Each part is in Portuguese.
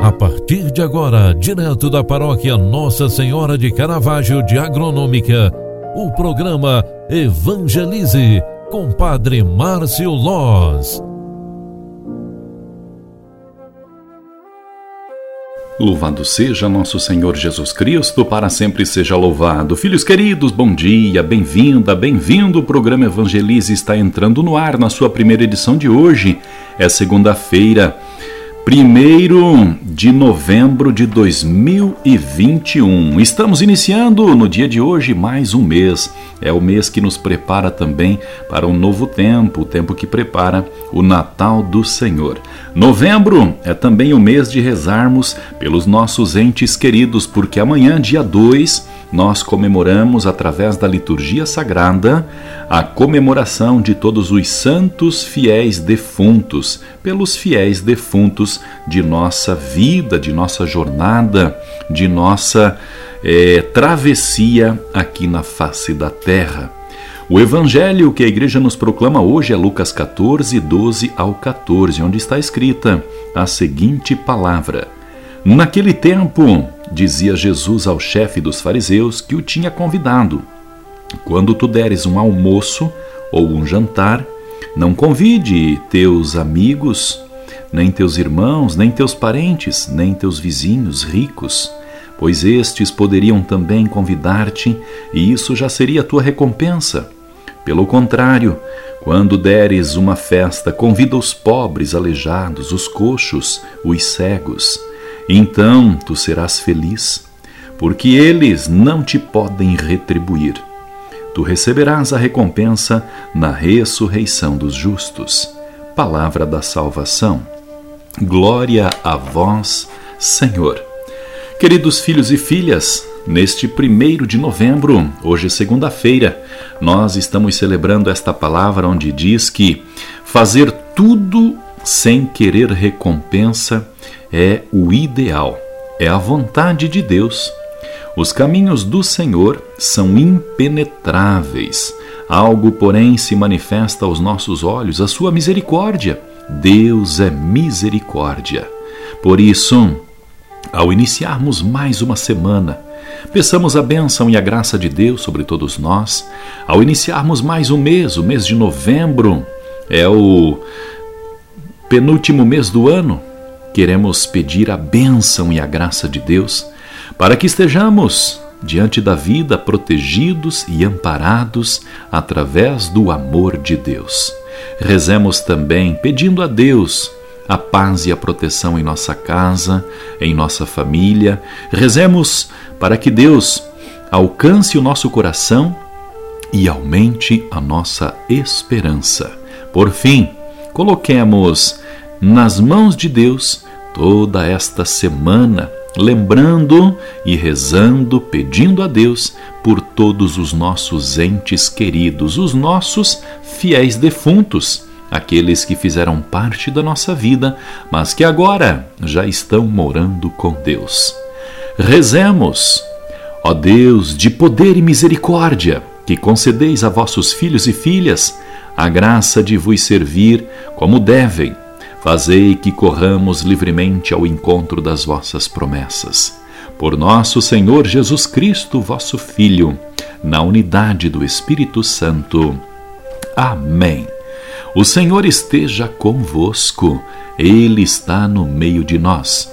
A partir de agora, direto da paróquia Nossa Senhora de Caravaggio de Agronômica, o programa Evangelize com Padre Márcio Loz. Louvado seja nosso Senhor Jesus Cristo, para sempre seja louvado. Filhos queridos, bom dia, bem-vinda, bem-vindo. O programa Evangelize está entrando no ar na sua primeira edição de hoje. É segunda-feira. 1 de novembro de 2021. Estamos iniciando no dia de hoje mais um mês. É o mês que nos prepara também para um novo tempo, o tempo que prepara o Natal do Senhor. Novembro é também o mês de rezarmos pelos nossos entes queridos, porque amanhã, dia 2, nós comemoramos, através da liturgia sagrada, a comemoração de todos os santos fiéis defuntos, pelos fiéis defuntos de nossa vida, de nossa jornada, de nossa é, travessia aqui na face da terra. O evangelho que a igreja nos proclama hoje é Lucas 14, 12 ao 14, onde está escrita a seguinte palavra: Naquele tempo, dizia Jesus ao chefe dos fariseus que o tinha convidado: Quando tu deres um almoço ou um jantar, não convide teus amigos, nem teus irmãos, nem teus parentes, nem teus vizinhos ricos, pois estes poderiam também convidar-te, e isso já seria tua recompensa. Pelo contrário, quando deres uma festa, convida os pobres, aleijados, os coxos, os cegos então tu serás feliz, porque eles não te podem retribuir. Tu receberás a recompensa na ressurreição dos justos. Palavra da salvação. Glória a vós, Senhor. Queridos filhos e filhas, neste primeiro de novembro, hoje segunda-feira, nós estamos celebrando esta palavra onde diz que fazer tudo sem querer recompensa é o ideal, é a vontade de Deus. Os caminhos do Senhor são impenetráveis. Algo, porém, se manifesta aos nossos olhos, a sua misericórdia. Deus é misericórdia. Por isso, ao iniciarmos mais uma semana, peçamos a bênção e a graça de Deus sobre todos nós. Ao iniciarmos mais um mês, o mês de novembro, é o penúltimo mês do ano, queremos pedir a bênção e a graça de Deus para que estejamos diante da vida protegidos e amparados através do amor de Deus. Rezemos também pedindo a Deus a paz e a proteção em nossa casa, em nossa família. Rezemos para que Deus alcance o nosso coração e aumente a nossa esperança. Por fim, coloquemos nas mãos de Deus toda esta semana, lembrando e rezando, pedindo a Deus por todos os nossos entes queridos, os nossos fiéis defuntos, aqueles que fizeram parte da nossa vida, mas que agora já estão morando com Deus. Rezemos, ó Deus de poder e misericórdia, que concedeis a vossos filhos e filhas a graça de vos servir como devem Fazei que corramos livremente ao encontro das vossas promessas. Por nosso Senhor Jesus Cristo, vosso Filho, na unidade do Espírito Santo. Amém. O Senhor esteja convosco, Ele está no meio de nós.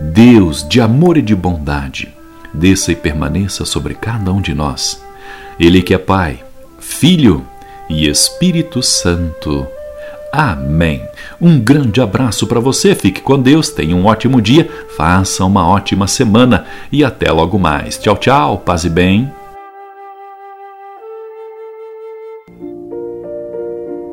Deus de amor e de bondade, desça e permaneça sobre cada um de nós. Ele que é Pai, Filho e Espírito Santo. Amém. Um grande abraço para você, fique com Deus, tenha um ótimo dia, faça uma ótima semana e até logo mais. Tchau, tchau, paz e bem.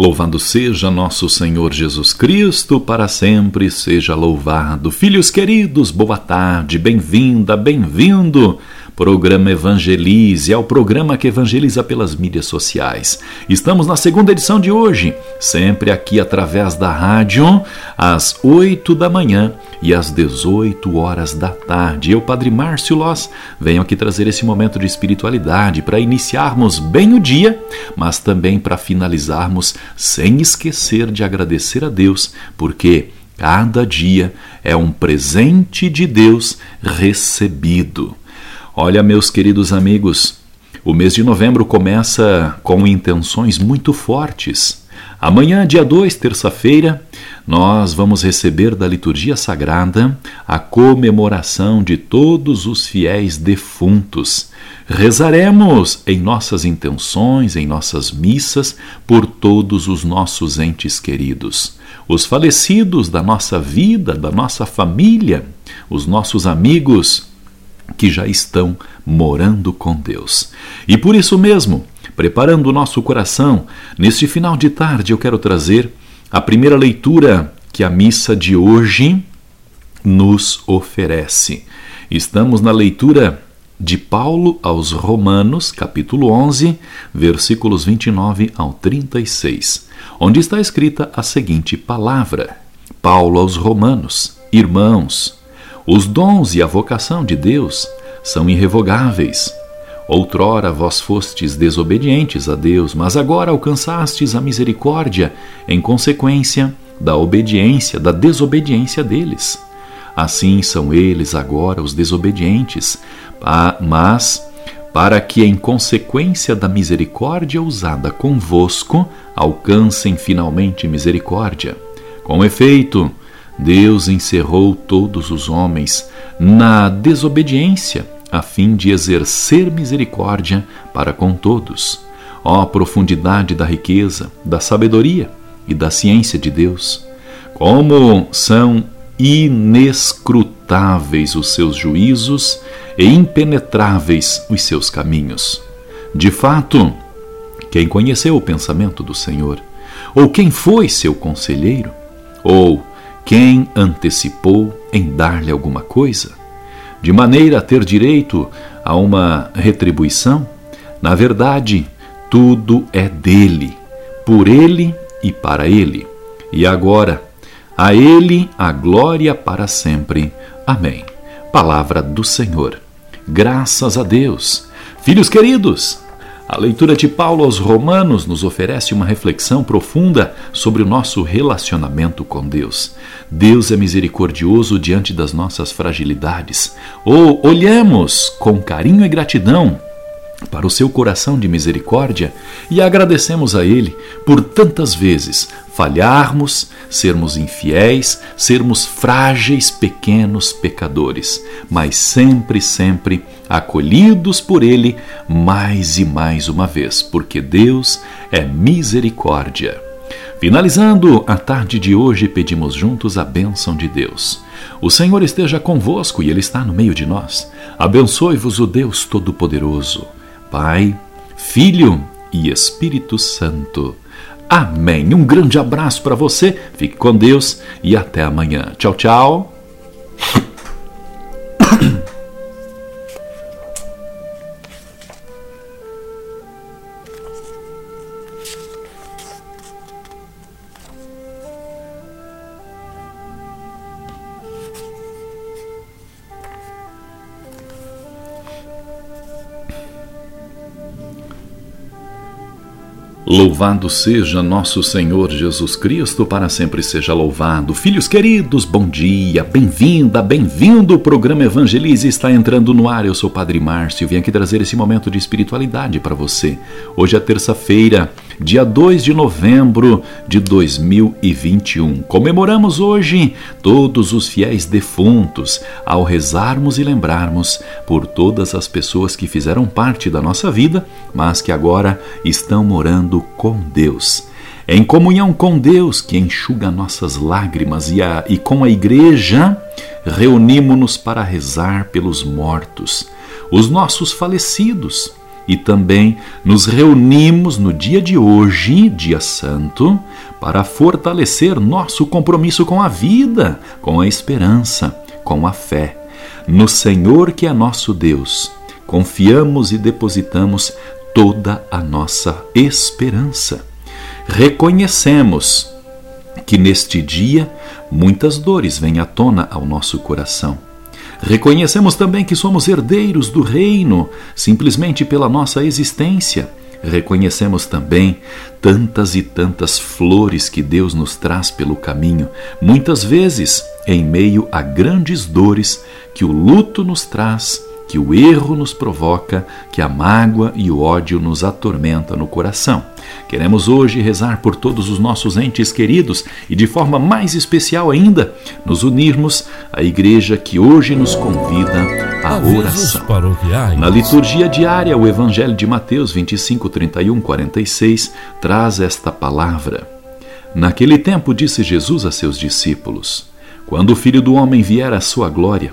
Louvado seja nosso Senhor Jesus Cristo, para sempre seja louvado. Filhos queridos, boa tarde, bem-vinda, bem-vindo Programa Evangelize é o programa que evangeliza pelas mídias sociais. Estamos na segunda edição de hoje, sempre aqui através da rádio, às 8 da manhã e às 18 horas da tarde. Eu, Padre Márcio Loss, venho aqui trazer esse momento de espiritualidade para iniciarmos bem o dia, mas também para finalizarmos sem esquecer de agradecer a Deus, porque cada dia é um presente de Deus recebido. Olha, meus queridos amigos, o mês de novembro começa com intenções muito fortes. Amanhã, dia 2, terça-feira, nós vamos receber da liturgia sagrada a comemoração de todos os fiéis defuntos. Rezaremos em nossas intenções, em nossas missas, por todos os nossos entes queridos, os falecidos da nossa vida, da nossa família, os nossos amigos que já estão morando com Deus. E por isso mesmo, preparando o nosso coração, neste final de tarde eu quero trazer a primeira leitura que a missa de hoje nos oferece. Estamos na leitura de Paulo aos Romanos, capítulo 11, versículos 29 ao 36, onde está escrita a seguinte palavra: Paulo aos Romanos, irmãos, os dons e a vocação de Deus são irrevogáveis. Outrora vós fostes desobedientes a Deus, mas agora alcançastes a misericórdia em consequência da obediência, da desobediência deles. Assim são eles agora os desobedientes, mas para que, em consequência da misericórdia usada convosco, alcancem finalmente misericórdia. Com efeito, Deus encerrou todos os homens na desobediência, a fim de exercer misericórdia para com todos. Ó profundidade da riqueza, da sabedoria e da ciência de Deus! Como são inescrutáveis os seus juízos e impenetráveis os seus caminhos. De fato, quem conheceu o pensamento do Senhor? Ou quem foi seu conselheiro? Ou quem antecipou em dar-lhe alguma coisa? De maneira a ter direito a uma retribuição? Na verdade, tudo é dele, por ele e para ele. E agora, a ele a glória para sempre. Amém. Palavra do Senhor. Graças a Deus. Filhos queridos, a leitura de Paulo aos Romanos nos oferece uma reflexão profunda sobre o nosso relacionamento com Deus. Deus é misericordioso diante das nossas fragilidades. Ou olhemos com carinho e gratidão para o seu coração de misericórdia e agradecemos a Ele por tantas vezes falharmos, sermos infiéis, sermos frágeis, pequenos pecadores, mas sempre, sempre acolhidos por Ele mais e mais uma vez, porque Deus é misericórdia. Finalizando a tarde de hoje, pedimos juntos a bênção de Deus. O Senhor esteja convosco e Ele está no meio de nós. Abençoe-vos o Deus Todo-Poderoso, Pai, Filho e Espírito Santo. Amém. Um grande abraço para você, fique com Deus e até amanhã. Tchau, tchau. Louvado seja nosso Senhor Jesus Cristo, para sempre seja louvado. Filhos queridos, bom dia, bem-vinda, bem-vindo. O programa Evangelize está entrando no ar. Eu sou o Padre Márcio vim aqui trazer esse momento de espiritualidade para você. Hoje é terça-feira, dia 2 de novembro de 2021. Comemoramos hoje todos os fiéis defuntos ao rezarmos e lembrarmos por todas as pessoas que fizeram parte da nossa vida, mas que agora estão morando com Deus. Em comunhão com Deus, que enxuga nossas lágrimas, e, a, e com a Igreja, reunimos-nos para rezar pelos mortos, os nossos falecidos, e também nos reunimos no dia de hoje, dia santo, para fortalecer nosso compromisso com a vida, com a esperança, com a fé. No Senhor que é nosso Deus, confiamos e depositamos toda a nossa esperança. Reconhecemos que neste dia muitas dores vêm à tona ao nosso coração Reconhecemos também que somos herdeiros do reino, simplesmente pela nossa existência. Reconhecemos também tantas e tantas flores que Deus nos traz pelo caminho, muitas vezes em meio a grandes dores que o luto nos traz que o erro nos provoca, que a mágoa e o ódio nos atormenta no coração. Queremos hoje rezar por todos os nossos entes queridos e, de forma mais especial ainda, nos unirmos à igreja que hoje nos convida à oração. Na liturgia diária, o Evangelho de Mateus 25, 31, 46 traz esta palavra. Naquele tempo disse Jesus a seus discípulos: Quando o Filho do Homem vier à sua glória,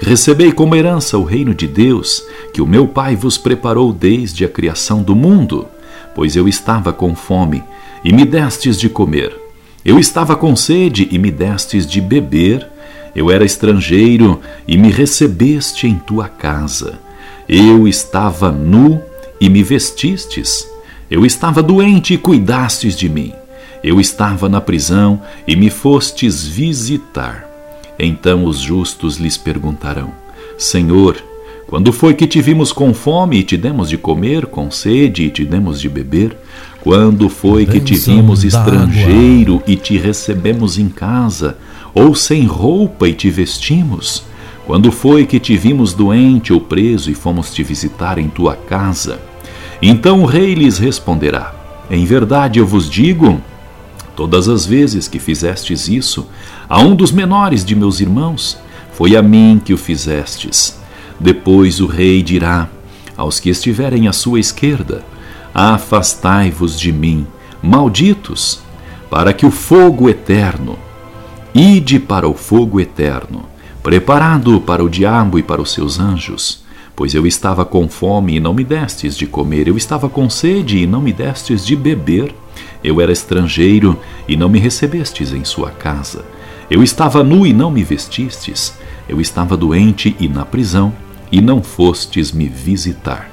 Recebei como herança o reino de Deus, que o meu Pai vos preparou desde a criação do mundo. Pois eu estava com fome, e me destes de comer. Eu estava com sede, e me destes de beber. Eu era estrangeiro, e me recebeste em tua casa. Eu estava nu, e me vestistes. Eu estava doente, e cuidastes de mim. Eu estava na prisão, e me fostes visitar. Então os justos lhes perguntarão: Senhor, quando foi que te vimos com fome e te demos de comer, com sede e te demos de beber? Quando foi que te vimos estrangeiro e te recebemos em casa, ou sem roupa e te vestimos? Quando foi que te vimos doente ou preso e fomos te visitar em tua casa? Então o rei lhes responderá: Em verdade eu vos digo, todas as vezes que fizestes isso a um dos menores de meus irmãos, foi a mim que o fizestes. Depois o rei dirá aos que estiverem à sua esquerda: Afastai-vos de mim, malditos, para que o fogo eterno, ide para o fogo eterno, preparado para o diabo e para os seus anjos. Pois eu estava com fome e não me destes de comer, eu estava com sede e não me destes de beber, eu era estrangeiro e não me recebestes em sua casa. Eu estava nu e não me vestistes, eu estava doente e na prisão, e não fostes me visitar.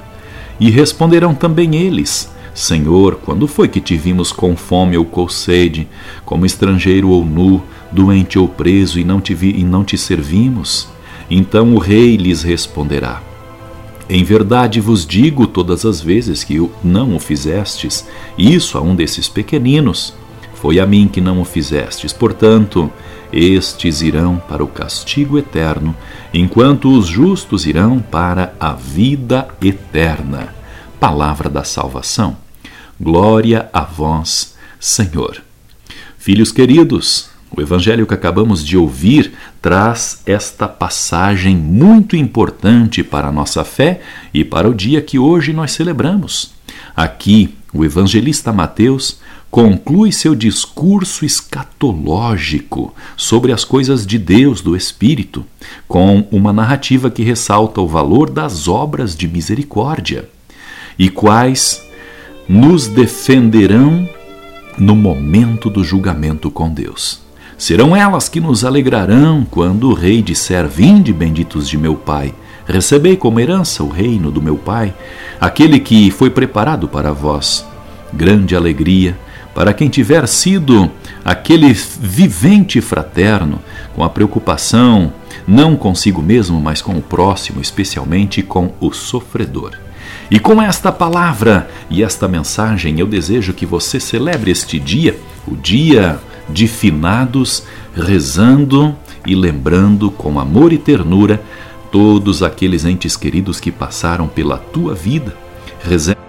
E responderão também eles: Senhor, quando foi que te vimos com fome ou com sede, como estrangeiro ou nu, doente ou preso, e não te vi e não te servimos? Então o rei lhes responderá: Em verdade vos digo todas as vezes que não o fizestes, isso a um desses pequeninos, foi a mim que não o fizestes. Portanto, estes irão para o castigo eterno, enquanto os justos irão para a vida eterna. Palavra da salvação. Glória a vós, Senhor. Filhos queridos, o evangelho que acabamos de ouvir traz esta passagem muito importante para a nossa fé e para o dia que hoje nós celebramos. Aqui, o evangelista Mateus conclui seu discurso escatológico sobre as coisas de Deus, do Espírito, com uma narrativa que ressalta o valor das obras de misericórdia e quais nos defenderão no momento do julgamento com Deus. Serão elas que nos alegrarão quando o rei disser: Vinde, benditos de meu Pai, recebei como herança o reino do meu Pai, aquele que foi preparado para vós. Grande alegria para quem tiver sido aquele vivente fraterno, com a preocupação não consigo mesmo, mas com o próximo, especialmente com o sofredor. E com esta palavra e esta mensagem, eu desejo que você celebre este dia, o dia de finados, rezando e lembrando com amor e ternura todos aqueles entes queridos que passaram pela tua vida. Rezando